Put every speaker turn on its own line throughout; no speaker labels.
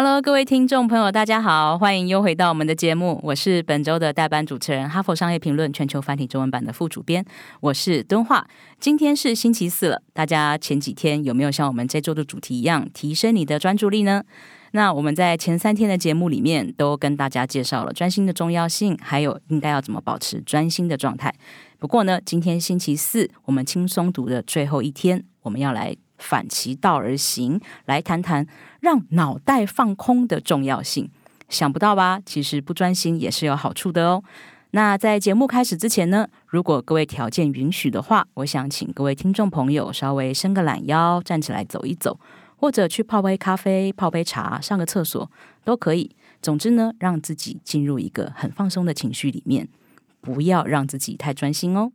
Hello，各位听众朋友，大家好，欢迎又回到我们的节目。我是本周的代班主持人，哈佛商业评论全球繁体中文版的副主编，我是敦化。今天是星期四了，大家前几天有没有像我们这周的主题一样，提升你的专注力呢？那我们在前三天的节目里面，都跟大家介绍了专心的重要性，还有应该要怎么保持专心的状态。不过呢，今天星期四，我们轻松读的最后一天，我们要来。反其道而行，来谈谈让脑袋放空的重要性。想不到吧？其实不专心也是有好处的哦。那在节目开始之前呢，如果各位条件允许的话，我想请各位听众朋友稍微伸个懒腰，站起来走一走，或者去泡杯咖啡、泡杯茶、上个厕所都可以。总之呢，让自己进入一个很放松的情绪里面，不要让自己太专心哦。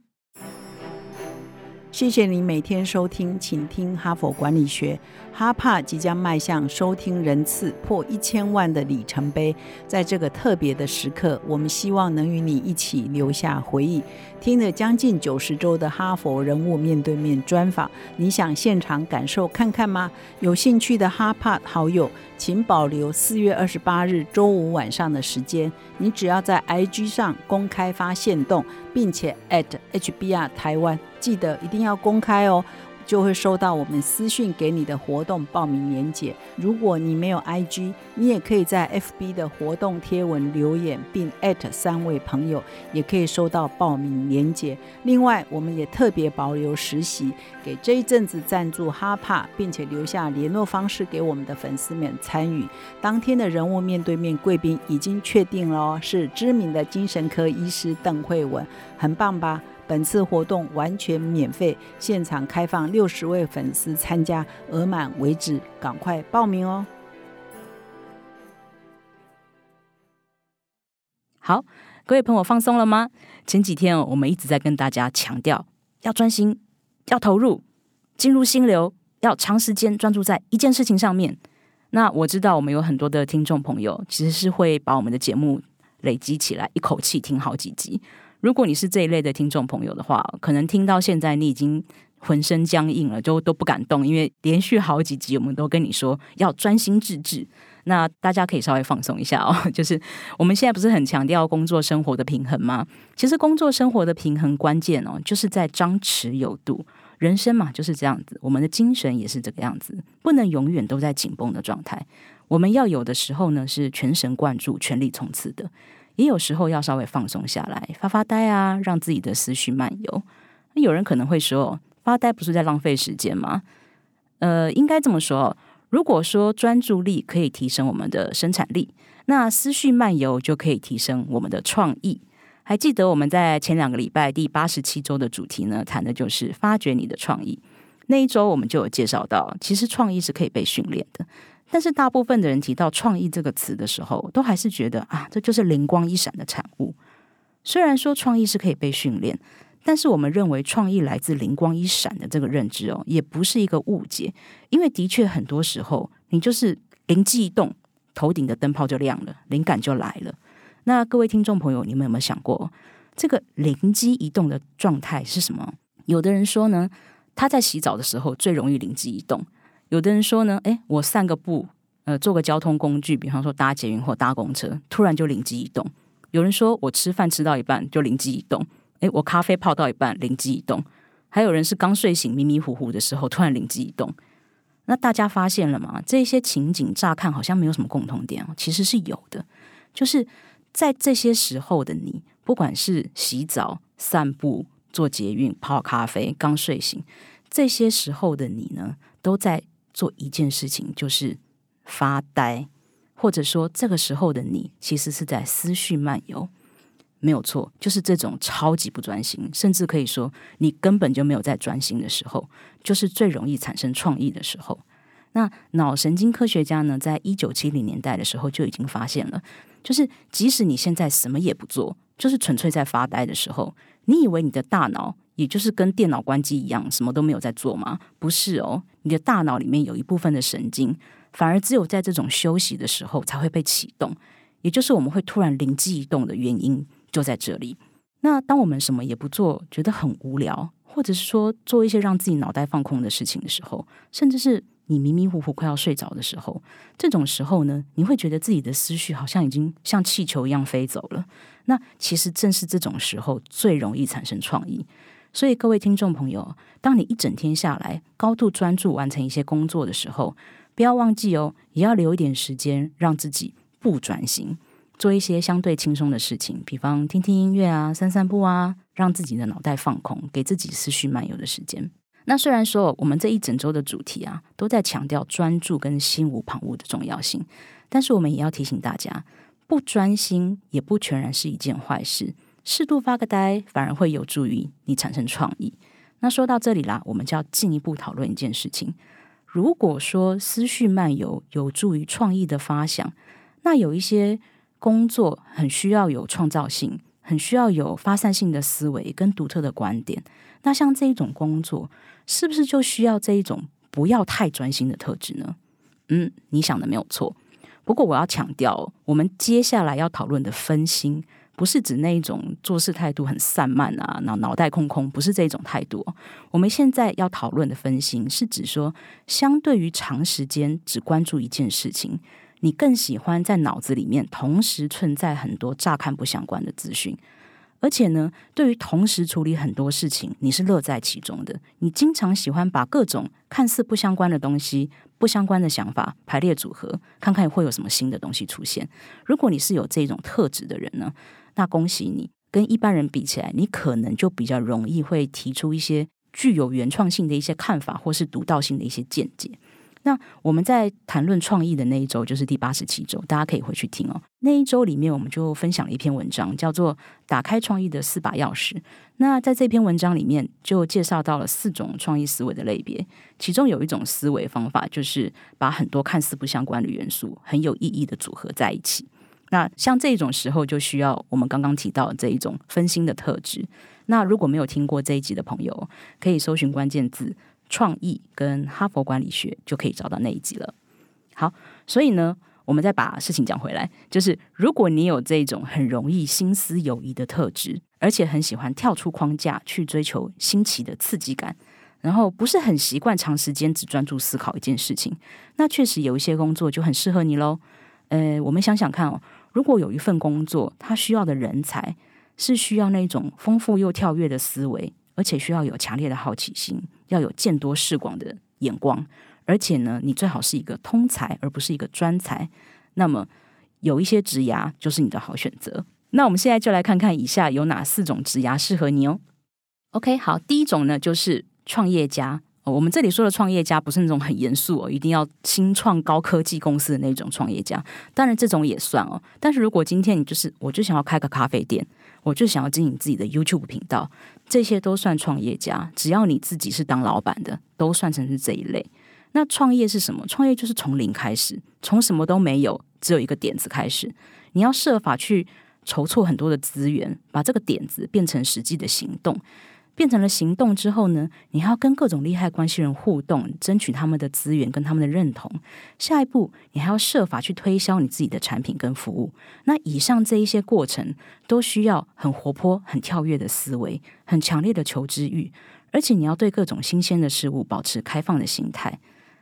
谢谢你每天收听，请听哈佛管理学。哈帕即将迈向收听人次破一千万的里程碑，在这个特别的时刻，我们希望能与你一起留下回忆。听了将近九十周的哈佛人物面对面专访，你想现场感受看看吗？有兴趣的哈帕好友，请保留四月二十八日周五晚上的时间。你只要在 IG 上公开发现动，并且 at HBR 台湾，记得一定要公开哦。就会收到我们私讯给你的活动报名链接。如果你没有 IG，你也可以在 FB 的活动贴文留言，并三位朋友，也可以收到报名链接。另外，我们也特别保留实习，给这一阵子赞助哈帕，并且留下联络方式给我们的粉丝们参与。当天的人物面对面贵宾已经确定了，是知名的精神科医师邓慧文，很棒吧？本次活动完全免费，现场开放六十位粉丝参加，额满为止，赶快报名哦！
好，各位朋友放松了吗？前几天我们一直在跟大家强调，要专心，要投入，进入心流，要长时间专注在一件事情上面。那我知道我们有很多的听众朋友，其实是会把我们的节目累积起来，一口气听好几集。如果你是这一类的听众朋友的话，可能听到现在你已经浑身僵硬了，就都不敢动，因为连续好几集我们都跟你说要专心致志。那大家可以稍微放松一下哦，就是我们现在不是很强调工作生活的平衡吗？其实工作生活的平衡关键哦，就是在张弛有度。人生嘛就是这样子，我们的精神也是这个样子，不能永远都在紧绷的状态。我们要有的时候呢，是全神贯注、全力冲刺的。也有时候要稍微放松下来，发发呆啊，让自己的思绪漫游。那有人可能会说，发呆不是在浪费时间吗？呃，应该这么说。如果说专注力可以提升我们的生产力，那思绪漫游就可以提升我们的创意。还记得我们在前两个礼拜第八十七周的主题呢，谈的就是发掘你的创意。那一周我们就有介绍到，其实创意是可以被训练的。但是大部分的人提到“创意”这个词的时候，都还是觉得啊，这就是灵光一闪的产物。虽然说创意是可以被训练，但是我们认为创意来自灵光一闪的这个认知哦，也不是一个误解。因为的确很多时候，你就是灵机一动，头顶的灯泡就亮了，灵感就来了。那各位听众朋友，你们有没有想过，这个灵机一动的状态是什么？有的人说呢，他在洗澡的时候最容易灵机一动。有的人说呢，哎，我散个步，呃，坐个交通工具，比方说搭捷运或搭公车，突然就灵机一动。有人说我吃饭吃到一半就灵机一动，哎，我咖啡泡到一半灵机一动。还有人是刚睡醒迷迷糊糊的时候突然灵机一动。那大家发现了吗？这些情景乍看好像没有什么共同点哦，其实是有的。就是在这些时候的你，不管是洗澡、散步、做捷运、泡咖啡、刚睡醒，这些时候的你呢，都在。做一件事情就是发呆，或者说这个时候的你其实是在思绪漫游，没有错，就是这种超级不专心，甚至可以说你根本就没有在专心的时候，就是最容易产生创意的时候。那脑神经科学家呢，在一九七零年代的时候就已经发现了，就是即使你现在什么也不做，就是纯粹在发呆的时候，你以为你的大脑也就是跟电脑关机一样，什么都没有在做吗？不是哦。你的大脑里面有一部分的神经，反而只有在这种休息的时候才会被启动，也就是我们会突然灵机一动的原因就在这里。那当我们什么也不做，觉得很无聊，或者是说做一些让自己脑袋放空的事情的时候，甚至是你迷迷糊糊快要睡着的时候，这种时候呢，你会觉得自己的思绪好像已经像气球一样飞走了。那其实正是这种时候最容易产生创意。所以各位听众朋友，当你一整天下来高度专注完成一些工作的时候，不要忘记哦，也要留一点时间让自己不专心，做一些相对轻松的事情，比方听听音乐啊、散散步啊，让自己的脑袋放空，给自己思绪漫游的时间。那虽然说我们这一整周的主题啊，都在强调专注跟心无旁骛的重要性，但是我们也要提醒大家，不专心也不全然是一件坏事。适度发个呆，反而会有助于你产生创意。那说到这里啦，我们就要进一步讨论一件事情：如果说思绪漫游有助于创意的发想，那有一些工作很需要有创造性，很需要有发散性的思维跟独特的观点。那像这一种工作，是不是就需要这一种不要太专心的特质呢？嗯，你想的没有错。不过我要强调，我们接下来要讨论的分心。不是指那一种做事态度很散漫啊，脑脑袋空空，不是这种态度。我们现在要讨论的分心，是指说，相对于长时间只关注一件事情，你更喜欢在脑子里面同时存在很多乍看不相关的资讯。而且呢，对于同时处理很多事情，你是乐在其中的。你经常喜欢把各种看似不相关的东西、不相关的想法排列组合，看看会有什么新的东西出现。如果你是有这种特质的人呢？那恭喜你，跟一般人比起来，你可能就比较容易会提出一些具有原创性的一些看法，或是独到性的一些见解。那我们在谈论创意的那一周，就是第八十七周，大家可以回去听哦。那一周里面，我们就分享了一篇文章，叫做《打开创意的四把钥匙》。那在这篇文章里面，就介绍到了四种创意思维的类别，其中有一种思维方法，就是把很多看似不相关的元素，很有意义的组合在一起。那像这种时候，就需要我们刚刚提到这一种分心的特质。那如果没有听过这一集的朋友，可以搜寻关键字“创意”跟“哈佛管理学”，就可以找到那一集了。好，所以呢，我们再把事情讲回来，就是如果你有这种很容易心思有疑的特质，而且很喜欢跳出框架去追求新奇的刺激感，然后不是很习惯长时间只专注思考一件事情，那确实有一些工作就很适合你喽。呃，我们想想看哦。如果有一份工作，它需要的人才是需要那种丰富又跳跃的思维，而且需要有强烈的好奇心，要有见多识广的眼光，而且呢，你最好是一个通才，而不是一个专才。那么，有一些职涯就是你的好选择。那我们现在就来看看以下有哪四种职涯适合你哦。OK，好，第一种呢就是创业家。我们这里说的创业家不是那种很严肃哦，一定要新创高科技公司的那种创业家。当然，这种也算哦。但是如果今天你就是，我就想要开个咖啡店，我就想要经营自己的 YouTube 频道，这些都算创业家。只要你自己是当老板的，都算成是这一类。那创业是什么？创业就是从零开始，从什么都没有，只有一个点子开始。你要设法去筹措很多的资源，把这个点子变成实际的行动。变成了行动之后呢，你还要跟各种利害关系人互动，争取他们的资源跟他们的认同。下一步，你还要设法去推销你自己的产品跟服务。那以上这一些过程，都需要很活泼、很跳跃的思维，很强烈的求知欲，而且你要对各种新鲜的事物保持开放的心态。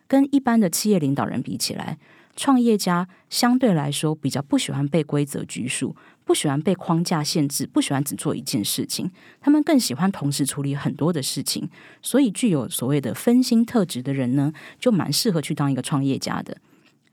跟一般的企业领导人比起来，创业家相对来说比较不喜欢被规则拘束。不喜欢被框架限制，不喜欢只做一件事情，他们更喜欢同时处理很多的事情。所以，具有所谓的分心特质的人呢，就蛮适合去当一个创业家的。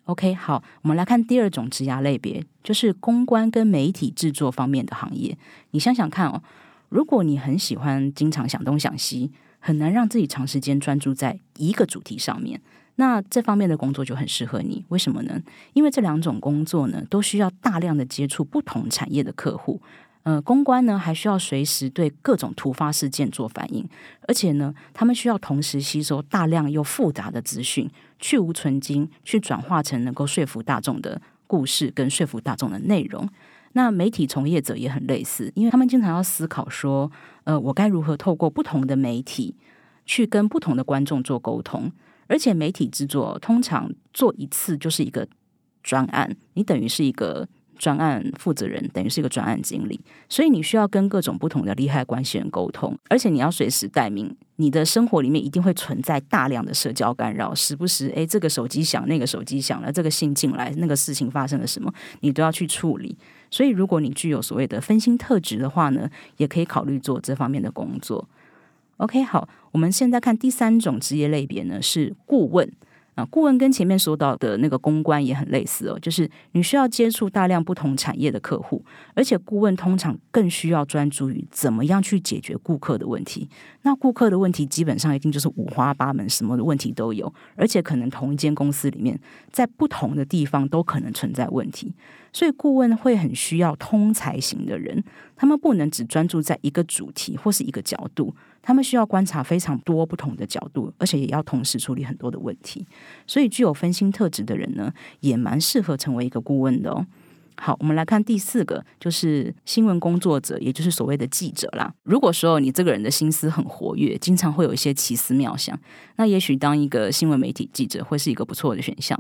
OK，好，我们来看第二种职涯类别，就是公关跟媒体制作方面的行业。你想想看哦，如果你很喜欢经常想东想西，很难让自己长时间专注在一个主题上面。那这方面的工作就很适合你，为什么呢？因为这两种工作呢，都需要大量的接触不同产业的客户。呃，公关呢，还需要随时对各种突发事件做反应，而且呢，他们需要同时吸收大量又复杂的资讯，去无存精，去转化成能够说服大众的故事跟说服大众的内容。那媒体从业者也很类似，因为他们经常要思考说，呃，我该如何透过不同的媒体去跟不同的观众做沟通。而且媒体制作通常做一次就是一个专案，你等于是一个。专案负责人等于是一个专案经理，所以你需要跟各种不同的利害关系人沟通，而且你要随时待命。你的生活里面一定会存在大量的社交干扰，时不时诶，这个手机响，那个手机响了，这个信进来，那个事情发生了什么，你都要去处理。所以，如果你具有所谓的分心特质的话呢，也可以考虑做这方面的工作。OK，好，我们现在看第三种职业类别呢，是顾问。啊，顾问跟前面说到的那个公关也很类似哦，就是你需要接触大量不同产业的客户，而且顾问通常更需要专注于怎么样去解决顾客的问题。那顾客的问题基本上一定就是五花八门，什么的问题都有，而且可能同一间公司里面，在不同的地方都可能存在问题。所以顾问会很需要通才型的人，他们不能只专注在一个主题或是一个角度。他们需要观察非常多不同的角度，而且也要同时处理很多的问题。所以，具有分心特质的人呢，也蛮适合成为一个顾问的哦。好，我们来看第四个，就是新闻工作者，也就是所谓的记者啦。如果说你这个人的心思很活跃，经常会有一些奇思妙想，那也许当一个新闻媒体记者会是一个不错的选项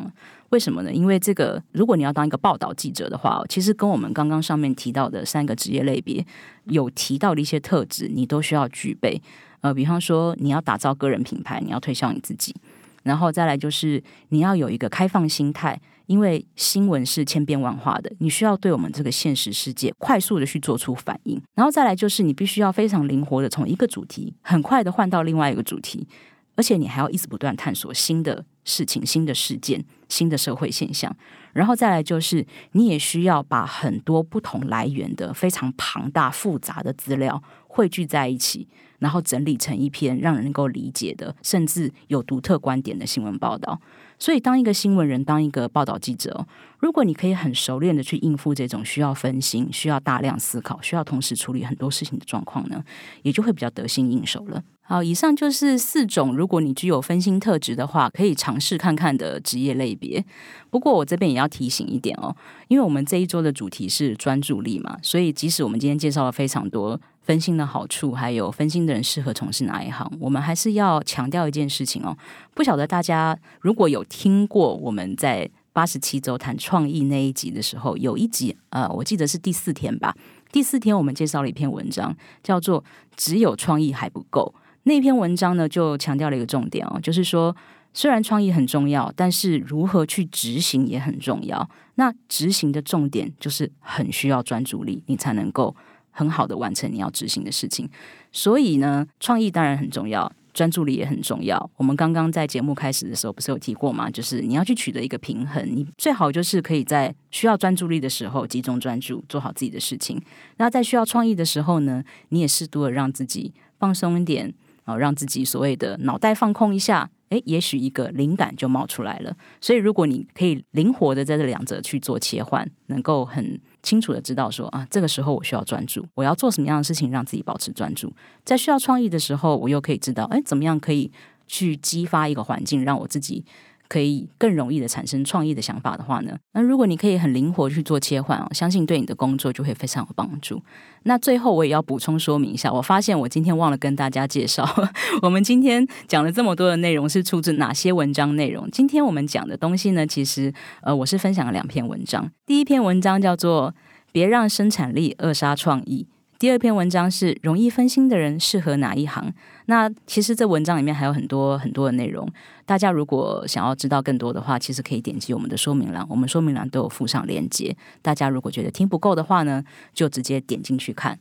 为什么呢？因为这个，如果你要当一个报道记者的话，其实跟我们刚刚上面提到的三个职业类别有提到的一些特质，你都需要具备。呃，比方说你要打造个人品牌，你要推销你自己，然后再来就是你要有一个开放心态。因为新闻是千变万化的，你需要对我们这个现实世界快速的去做出反应，然后再来就是你必须要非常灵活的从一个主题很快的换到另外一个主题，而且你还要一直不断探索新的事情、新的事件、新的社会现象，然后再来就是你也需要把很多不同来源的非常庞大复杂的资料汇聚在一起，然后整理成一篇让人能够理解的，甚至有独特观点的新闻报道。所以，当一个新闻人，当一个报道记者，如果你可以很熟练的去应付这种需要分心、需要大量思考、需要同时处理很多事情的状况呢，也就会比较得心应手了。好，以上就是四种，如果你具有分心特质的话，可以尝试看看的职业类别。不过，我这边也要提醒一点哦，因为我们这一周的主题是专注力嘛，所以即使我们今天介绍了非常多。分心的好处，还有分心的人适合从事哪一行？我们还是要强调一件事情哦。不晓得大家如果有听过我们在八十七周谈创意那一集的时候，有一集呃，我记得是第四天吧。第四天我们介绍了一篇文章，叫做“只有创意还不够”。那篇文章呢，就强调了一个重点哦，就是说虽然创意很重要，但是如何去执行也很重要。那执行的重点就是很需要专注力，你才能够。很好的完成你要执行的事情，所以呢，创意当然很重要，专注力也很重要。我们刚刚在节目开始的时候不是有提过吗？就是你要去取得一个平衡，你最好就是可以在需要专注力的时候集中专注，做好自己的事情。那在需要创意的时候呢，你也适度的让自己放松一点，啊，让自己所谓的脑袋放空一下。诶，也许一个灵感就冒出来了。所以，如果你可以灵活的在这两者去做切换，能够很清楚的知道说啊，这个时候我需要专注，我要做什么样的事情让自己保持专注；在需要创意的时候，我又可以知道，哎，怎么样可以去激发一个环境，让我自己。可以更容易的产生创意的想法的话呢，那如果你可以很灵活去做切换哦，相信对你的工作就会非常有帮助。那最后我也要补充说明一下，我发现我今天忘了跟大家介绍，我们今天讲了这么多的内容是出自哪些文章内容。今天我们讲的东西呢，其实呃我是分享了两篇文章，第一篇文章叫做《别让生产力扼杀创意》。第二篇文章是容易分心的人适合哪一行？那其实这文章里面还有很多很多的内容，大家如果想要知道更多的话，其实可以点击我们的说明栏，我们说明栏都有附上链接。大家如果觉得听不够的话呢，就直接点进去看。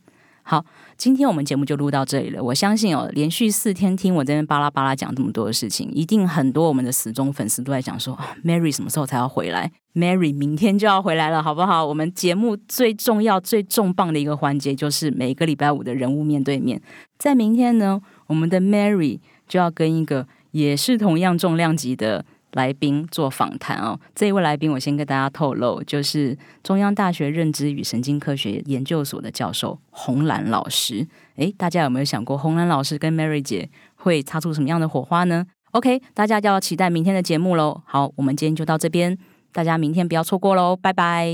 好，今天我们节目就录到这里了。我相信哦，连续四天听我这边巴拉巴拉讲这么多的事情，一定很多我们的死忠粉丝都在讲说，Mary 什么时候才要回来？Mary 明天就要回来了，好不好？我们节目最重要、最重磅的一个环节就是每个礼拜五的人物面对面。在明天呢，我们的 Mary 就要跟一个也是同样重量级的。来宾做访谈哦，这一位来宾我先跟大家透露，就是中央大学认知与神经科学研究所的教授洪兰老师。诶，大家有没有想过洪兰老师跟 Mary 姐会擦出什么样的火花呢？OK，大家就要期待明天的节目喽。好，我们今天就到这边，大家明天不要错过喽，拜拜。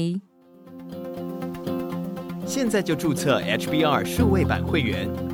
现在就注册 HBR 数位版会员。